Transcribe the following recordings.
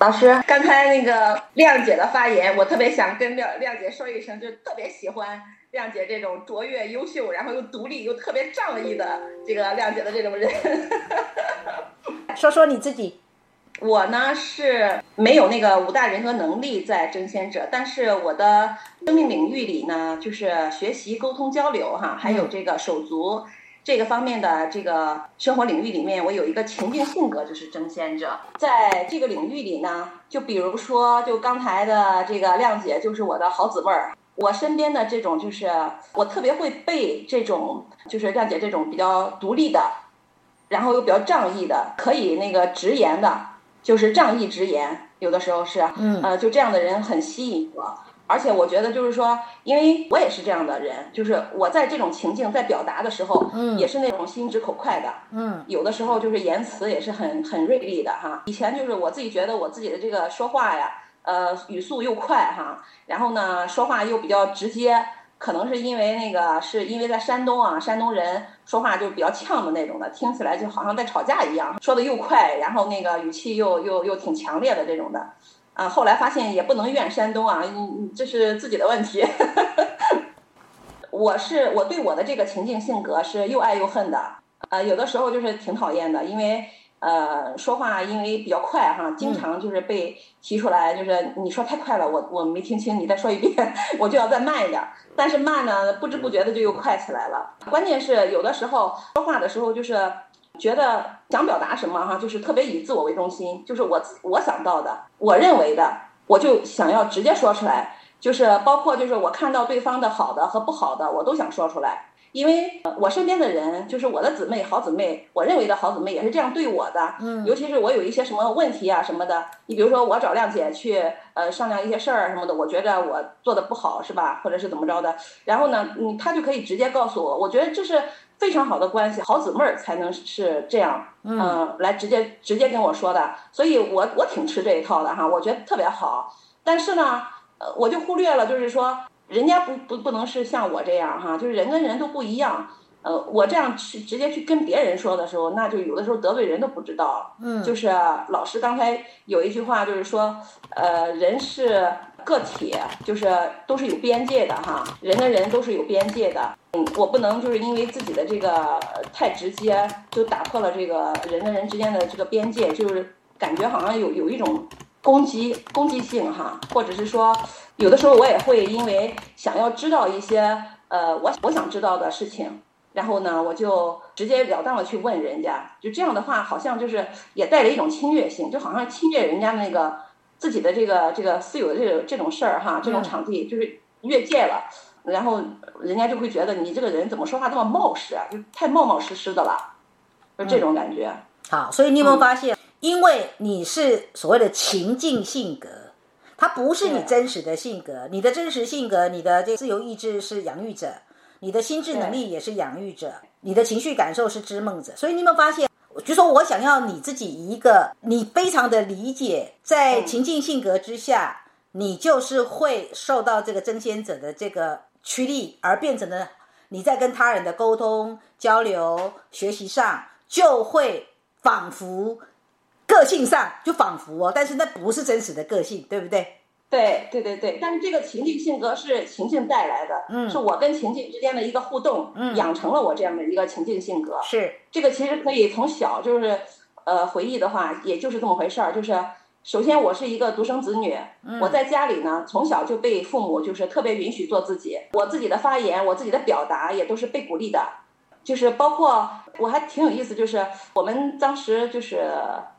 老师，刚才那个亮姐的发言，我特别想跟亮亮姐说一声，就特别喜欢亮姐这种卓越、优秀，然后又独立又特别仗义的这个亮姐的这种人。说说你自己。我呢是没有那个五大人格能力在争先者，但是我的生命领域里呢，就是学习、沟通、交流哈，还有这个手足。这个方面的这个生活领域里面，我有一个情境性格，就是争先者。在这个领域里呢，就比如说，就刚才的这个亮姐就是我的好姊妹儿。我身边的这种就是我特别会被这种就是亮姐这种比较独立的，然后又比较仗义的，可以那个直言的，就是仗义直言，有的时候是，嗯，呃，就这样的人很吸引我。而且我觉得就是说，因为我也是这样的人，就是我在这种情境在表达的时候，嗯，也是那种心直口快的，嗯，有的时候就是言辞也是很很锐利的哈。以前就是我自己觉得我自己的这个说话呀，呃，语速又快哈，然后呢说话又比较直接，可能是因为那个是因为在山东啊，山东人说话就比较呛的那种的，听起来就好像在吵架一样，说的又快，然后那个语气又又又挺强烈的这种的。啊，后来发现也不能怨山东啊，这是自己的问题。我是我对我的这个情境性格是又爱又恨的，呃，有的时候就是挺讨厌的，因为呃说话因为比较快哈，经常就是被提出来，就是你说太快了，我我没听清，你再说一遍，我就要再慢一点。但是慢呢，不知不觉的就又快起来了。关键是有的时候说话的时候就是。觉得想表达什么哈，就是特别以自我为中心，就是我我想到的，我认为的，我就想要直接说出来，就是包括就是我看到对方的好的和不好的，我都想说出来。因为我身边的人，就是我的姊妹、好姊妹，我认为的好姊妹也是这样对我的。嗯，尤其是我有一些什么问题啊什么的，你比如说我找亮姐去呃商量一些事儿什么的，我觉着我做的不好是吧，或者是怎么着的，然后呢，嗯，她就可以直接告诉我，我觉得这是。非常好的关系，好姊妹儿才能是这样，嗯，来直接直接跟我说的，所以我我挺吃这一套的哈，我觉得特别好。但是呢，呃，我就忽略了，就是说，人家不不不能是像我这样哈，就是人跟人都不一样。呃，我这样去直接去跟别人说的时候，那就有的时候得罪人都不知道。嗯，就是老师刚才有一句话，就是说，呃，人是个体，就是都是有边界的哈，人跟人都是有边界的。嗯，我不能就是因为自己的这个太直接，就打破了这个人跟人之间的这个边界，就是感觉好像有有一种攻击攻击性哈，或者是说，有的时候我也会因为想要知道一些呃我我想知道的事情。然后呢，我就直截了当的去问人家，就这样的话，好像就是也带了一种侵略性，就好像侵略人家那个自己的这个这个私有的这种这种事儿哈，这种场地就是越界了，然后人家就会觉得你这个人怎么说话这么冒失啊，就太冒冒失失的了，就这种感觉。好，所以你有没有发现，因为你是所谓的情境性格，它不是你真实的性格，你的真实性格，你的这自由意志是养育者。你的心智能力也是养育者，你的情绪感受是织梦者，所以你有没有发现？就说我想要你自己一个，你非常的理解，在情境性格之下，你就是会受到这个争先者的这个驱力，而变成了你在跟他人的沟通、交流、学习上，就会仿佛个性上就仿佛哦，但是那不是真实的个性，对不对？对对对对，但是这个情境性格是情境带来的，嗯，是我跟情境之间的一个互动，嗯，养成了我这样的一个情境性格。是这个其实可以从小就是，呃，回忆的话，也就是这么回事儿。就是首先我是一个独生子女，我在家里呢，从小就被父母就是特别允许做自己，我自己的发言，我自己的表达也都是被鼓励的。就是包括我还挺有意思，就是我们当时就是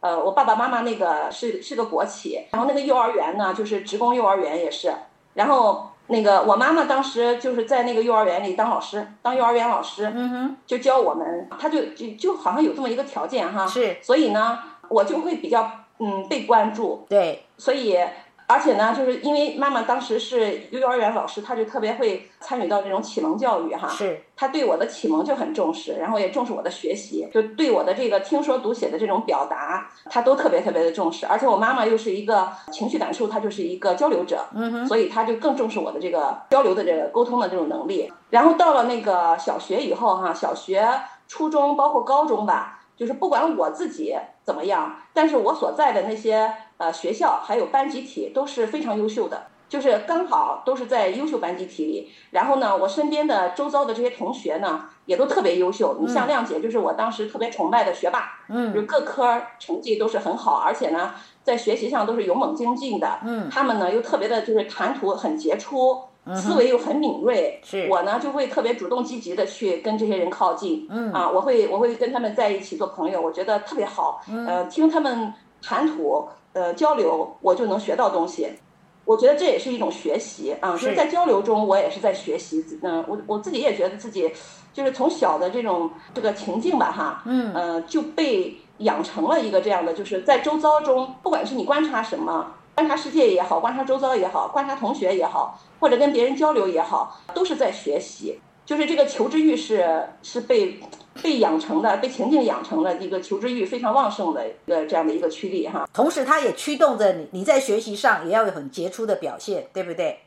呃，我爸爸妈妈那个是是个国企，然后那个幼儿园呢就是职工幼儿园也是，然后那个我妈妈当时就是在那个幼儿园里当老师，当幼儿园老师，嗯哼，就教我们，他就就就好像有这么一个条件哈，是，所以呢，我就会比较嗯被关注，对，所以而且呢，就是因为妈妈当时是幼儿园老师，她就特别会参与到这种启蒙教育哈。是。她对我的启蒙就很重视，然后也重视我的学习，就对我的这个听说读写的这种表达，她都特别特别的重视。而且我妈妈又是一个情绪感受，她就是一个交流者，嗯哼。所以她就更重视我的这个交流的这个沟通的这种能力。然后到了那个小学以后哈，小学、初中包括高中吧，就是不管我自己怎么样，但是我所在的那些。呃，学校还有班集体都是非常优秀的，就是刚好都是在优秀班集体里。然后呢，我身边的周遭的这些同学呢，也都特别优秀。你像亮姐，就是我当时特别崇拜的学霸，嗯，就各科成绩都是很好，而且呢，在学习上都是勇猛精进的。嗯，他们呢又特别的，就是谈吐很杰出，思维又很敏锐。是，我呢就会特别主动积极的去跟这些人靠近。嗯，啊，我会我会跟他们在一起做朋友，我觉得特别好。呃，听他们谈吐。呃，交流我就能学到东西，我觉得这也是一种学习啊。就是在交流中，我也是在学习。嗯，我我自己也觉得自己，就是从小的这种这个情境吧，哈，嗯，呃，就被养成了一个这样的，就是在周遭中，不管是你观察什么，观察世界也好，观察周遭也好，观察同学也好，或者跟别人交流也好，都是在学习。就是这个求知欲是是被被养成的，被情境养成的一个求知欲非常旺盛的呃这样的一个驱力哈。同时，它也驱动着你，你在学习上也要有很杰出的表现，对不对？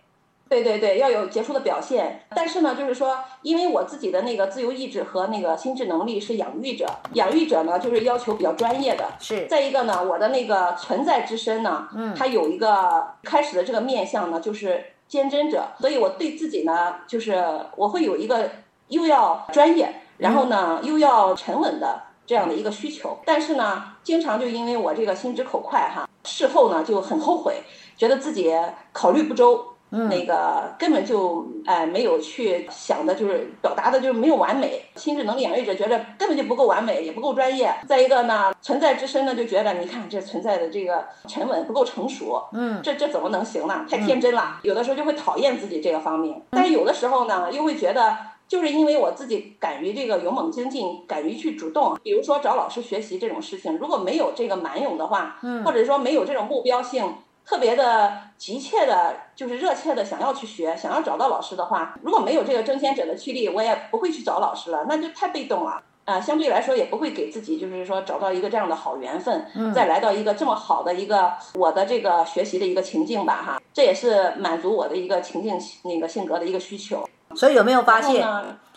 对对对，要有杰出的表现。但是呢，就是说，因为我自己的那个自由意志和那个心智能力是养育者，养育者呢就是要求比较专业的。是。再一个呢，我的那个存在之身呢，嗯，它有一个开始的这个面相呢，就是。坚贞者，所以我对自己呢，就是我会有一个又要专业，然后呢又要沉稳的这样的一个需求。但是呢，经常就因为我这个心直口快哈，事后呢就很后悔，觉得自己考虑不周。那个根本就哎没有去想的，就是表达的，就是没有完美。心智能力养育者觉得根本就不够完美，也不够专业。再一个呢，存在之身呢就觉得，你看这存在的这个沉稳不够成熟，嗯，这这怎么能行呢？太天真了。有的时候就会讨厌自己这个方面，但是有的时候呢，又会觉得，就是因为我自己敢于这个勇猛精进，敢于去主动，比如说找老师学习这种事情，如果没有这个蛮勇的话，嗯，或者说没有这种目标性。特别的急切的，就是热切的想要去学，想要找到老师的话，如果没有这个争先者的驱力，我也不会去找老师了，那就太被动了啊！相对来说，也不会给自己就是说找到一个这样的好缘分，再来到一个这么好的一个我的这个学习的一个情境吧，哈，这也是满足我的一个情境那个性格的一个需求。所以有没有发现？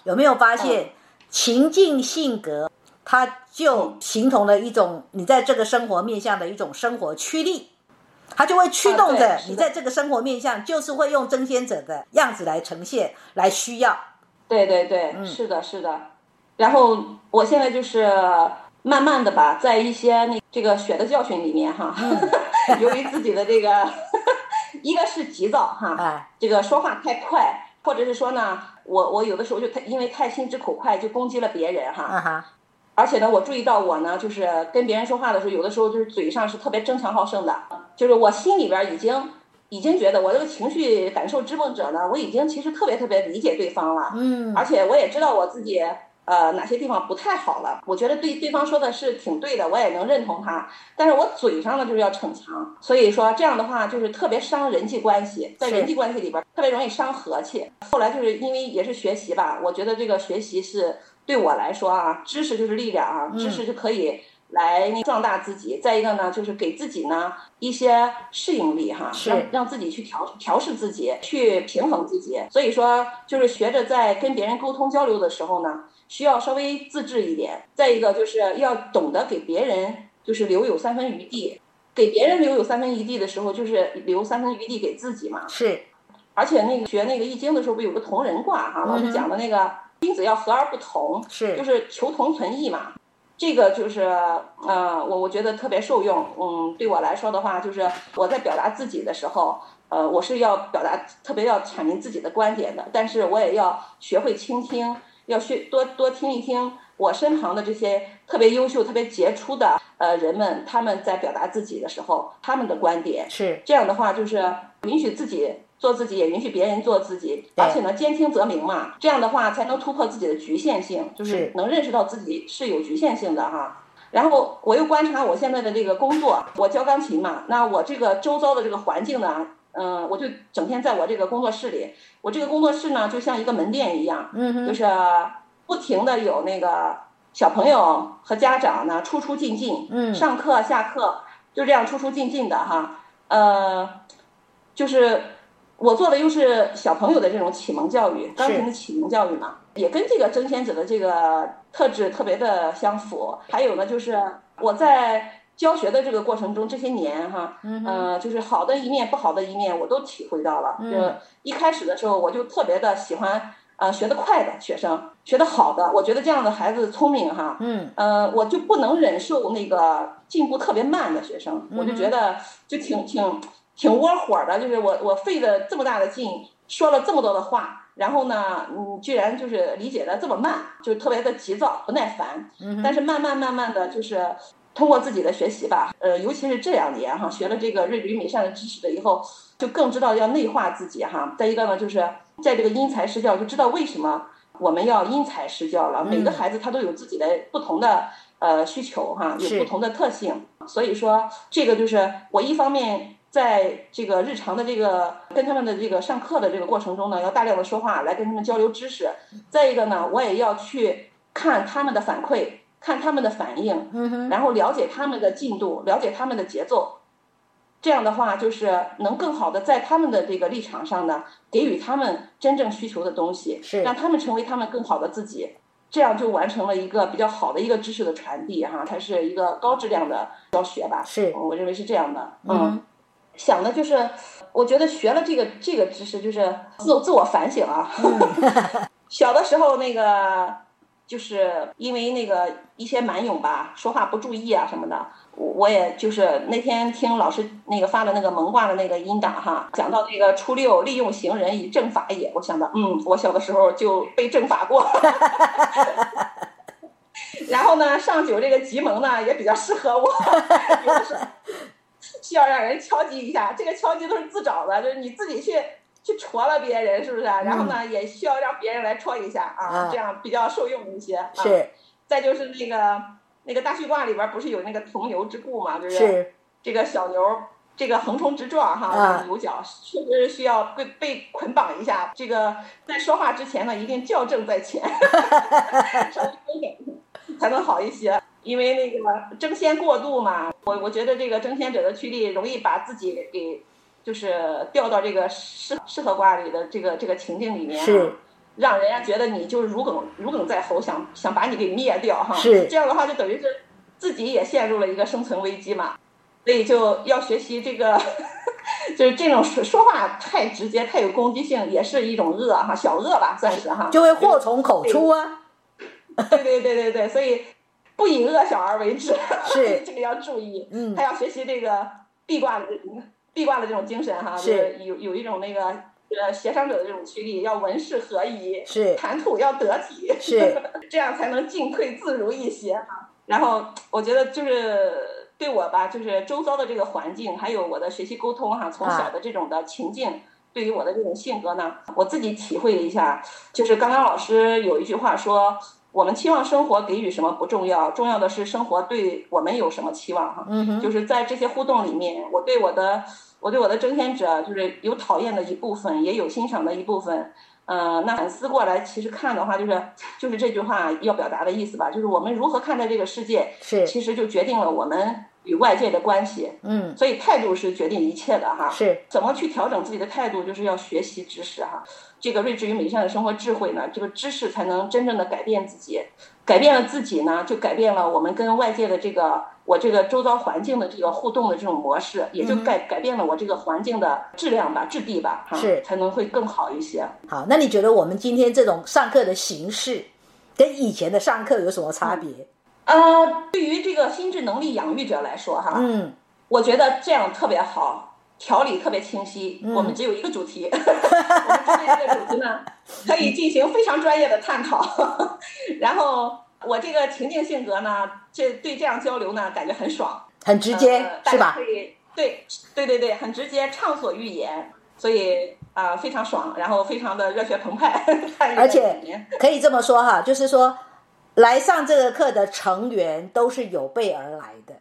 有没有发现情境性格，它就形同了一种你在这个生活面向的一种生活驱力。它就会驱动着你在这个生活面向，就是会用争先者的样子来呈现，来需要。对对对，是的，是的。然后我现在就是慢慢的吧，在一些那这个血的教训里面哈，由于自己的这个，一个是急躁哈，这个说话太快，或者是说呢，我我有的时候就太因为太心直口快，就攻击了别人哈。而且呢，我注意到我呢，就是跟别人说话的时候，有的时候就是嘴上是特别争强好胜的，就是我心里边已经已经觉得我这个情绪感受支配者呢，我已经其实特别特别理解对方了，嗯，而且我也知道我自己呃哪些地方不太好了，我觉得对对方说的是挺对的，我也能认同他，但是我嘴上呢就是要逞强，所以说这样的话就是特别伤人际关系，在人际关系里边特别容易伤和气。后来就是因为也是学习吧，我觉得这个学习是。对我来说啊，知识就是力量啊，知识就可以来壮大自己。再一个呢，就是给自己呢一些适应力哈，让让自己去调调试自己，去平衡自己。所以说，就是学着在跟别人沟通交流的时候呢，需要稍微自制一点。再一个就是要懂得给别人就是留有三分余地，给别人留有三分余地的时候，就是留三分余地给自己嘛。是，而且那个学那个易经的时候，不有个同人卦哈，老师讲的那个。君子要和而不同，是就是求同存异嘛。这个就是，呃，我我觉得特别受用。嗯，对我来说的话，就是我在表达自己的时候，呃，我是要表达特别要阐明自己的观点的，但是我也要学会倾听，要学多多听一听我身旁的这些特别优秀、特别杰出的呃人们，他们在表达自己的时候，他们的观点是这样的话，就是允许自己。做自己也允许别人做自己，而且呢，兼听则明嘛，这样的话才能突破自己的局限性，就是能认识到自己是有局限性的哈。然后我又观察我现在的这个工作，我教钢琴嘛，那我这个周遭的这个环境呢，嗯，我就整天在我这个工作室里，我这个工作室呢就像一个门店一样，嗯就是不停的有那个小朋友和家长呢出出进进，嗯上课下课就这样出出进进的哈，呃，就是我做的又是小朋友的这种启蒙教育，钢琴的启蒙教育嘛，也跟这个争先者的这个特质特别的相符。还有呢，就是我在教学的这个过程中，这些年哈，嗯呃，就是好的一面、不好的一面，我都体会到了。就一开始的时候，我就特别的喜欢。呃，学得快的学生，学得好的，我觉得这样的孩子聪明哈。嗯。呃，我就不能忍受那个进步特别慢的学生，我就觉得就挺挺挺窝火的，就是我我费了这么大的劲，说了这么多的话，然后呢，你居然就是理解的这么慢，就特别的急躁不耐烦。嗯但是慢慢慢慢的就是通过自己的学习吧，呃，尤其是这两年哈，学了这个瑞比与美善的知识了以后，就更知道要内化自己哈。再一个呢，就是在这个因材施教，就知道为什么我们要因材施教了。每个孩子他都有自己的不同的呃需求哈，有不同的特性，所以说这个就是我一方面。在这个日常的这个跟他们的这个上课的这个过程中呢，要大量的说话来跟他们交流知识。再一个呢，我也要去看他们的反馈，看他们的反应，嗯然后了解他们的进度，了解他们的节奏。这样的话，就是能更好的在他们的这个立场上呢，给予他们真正需求的东西，是让他们成为他们更好的自己。这样就完成了一个比较好的一个知识的传递，哈，它是一个高质量的教学吧。是，我认为是这样的，嗯。想的就是，我觉得学了这个这个知识，就是自自我反省啊。小的时候那个，就是因为那个一些蛮勇吧，说话不注意啊什么的，我我也就是那天听老师那个发的那个蒙卦的那个音档哈，讲到那个初六利用行人以正法也，我想到嗯，我小的时候就被正法过。然后呢，上九这个吉蒙呢也比较适合我。需要让人敲击一下，这个敲击都是自找的，就是你自己去去戳了别人，是不是？然后呢，也需要让别人来戳一下啊，这样比较受用一些。是。再就是那个那个大畜卦里边不是有那个同牛之故嘛？就是这个小牛这个横冲直撞哈，牛角确实是需要被被捆绑一下。这个在说话之前呢，一定校正在前，稍微点才能好一些。因为那个争先过度嘛，我我觉得这个争先者的趋力容易把自己给，就是掉到这个适适合卦里的这个这个情境里面，是，让人家觉得你就是如鲠如鲠在喉，想想把你给灭掉哈。是这样的话，就等于是自己也陷入了一个生存危机嘛。所以就要学习这个，就是这种说说话太直接、太有攻击性，也是一种恶哈，小恶吧，算是哈。就会祸从口出啊。对对对对对，所以。不以恶小而为之，是 这个要注意。嗯，他要学习这个壁挂的壁挂的这种精神哈，是。有有一种那个呃协商者的这种驱力，要文饰合一，是。谈吐要得体，是。这样才能进退自如一些哈。然后我觉得就是对我吧，就是周遭的这个环境，还有我的学习沟通哈，从小的这种的情境，对于我的这种性格呢，我自己体会了一下，就是刚刚老师有一句话说。我们期望生活给予什么不重要，重要的是生活对我们有什么期望哈。嗯就是在这些互动里面，我对我的我对我的争先者，就是有讨厌的一部分，也有欣赏的一部分。嗯，那反思过来，其实看的话，就是就是这句话要表达的意思吧，就是我们如何看待这个世界，是其实就决定了我们与外界的关系。嗯，所以态度是决定一切的哈。是，怎么去调整自己的态度，就是要学习知识哈。这个睿智与美善的生活智慧呢，这个知识才能真正的改变自己，改变了自己呢，就改变了我们跟外界的这个我这个周遭环境的这个互动的这种模式，也就改改变了我这个环境的质量吧、质地吧，哈，是才能会更好一些。好，那你觉得我们今天这种上课的形式，跟以前的上课有什么差别？呃，对于这个心智能力养育者来说，哈，嗯，我觉得这样特别好。条理特别清晰，我们只有一个主题，我们针对这个主题呢，可以进行非常专业的探讨。然后我这个情境性格呢，这对这样交流呢，感觉很爽，很直接，是吧？可以，对，对对对，很直接，畅所欲言，所以啊，非常爽，然后非常的热血澎湃。而且可以这么说哈，就是说，来上这个课的成员都是有备而来的。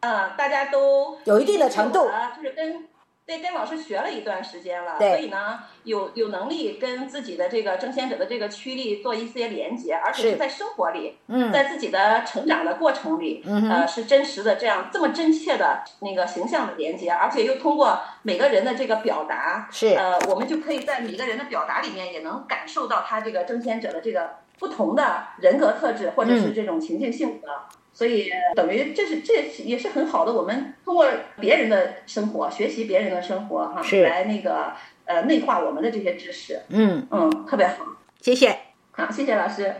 嗯，大家都有一定的程度，就是跟对跟老师学了一段时间了，所以呢，有有能力跟自己的这个争先者的这个驱力做一些连接，而且是。在生活里，在自己的成长的过程里，呃，是真实的这样这么真切的那个形象的连接，而且又通过每个人的这个表达，是。呃，我们就可以在每个人的表达里面也能感受到他这个争先者的这个不同的人格特质，或者是这种情境性格。所以等于这是这也是很好的，我们通过别人的生活学习别人的生活哈，来那个呃内化我们的这些知识。嗯嗯，特别好，谢谢。好，谢谢老师。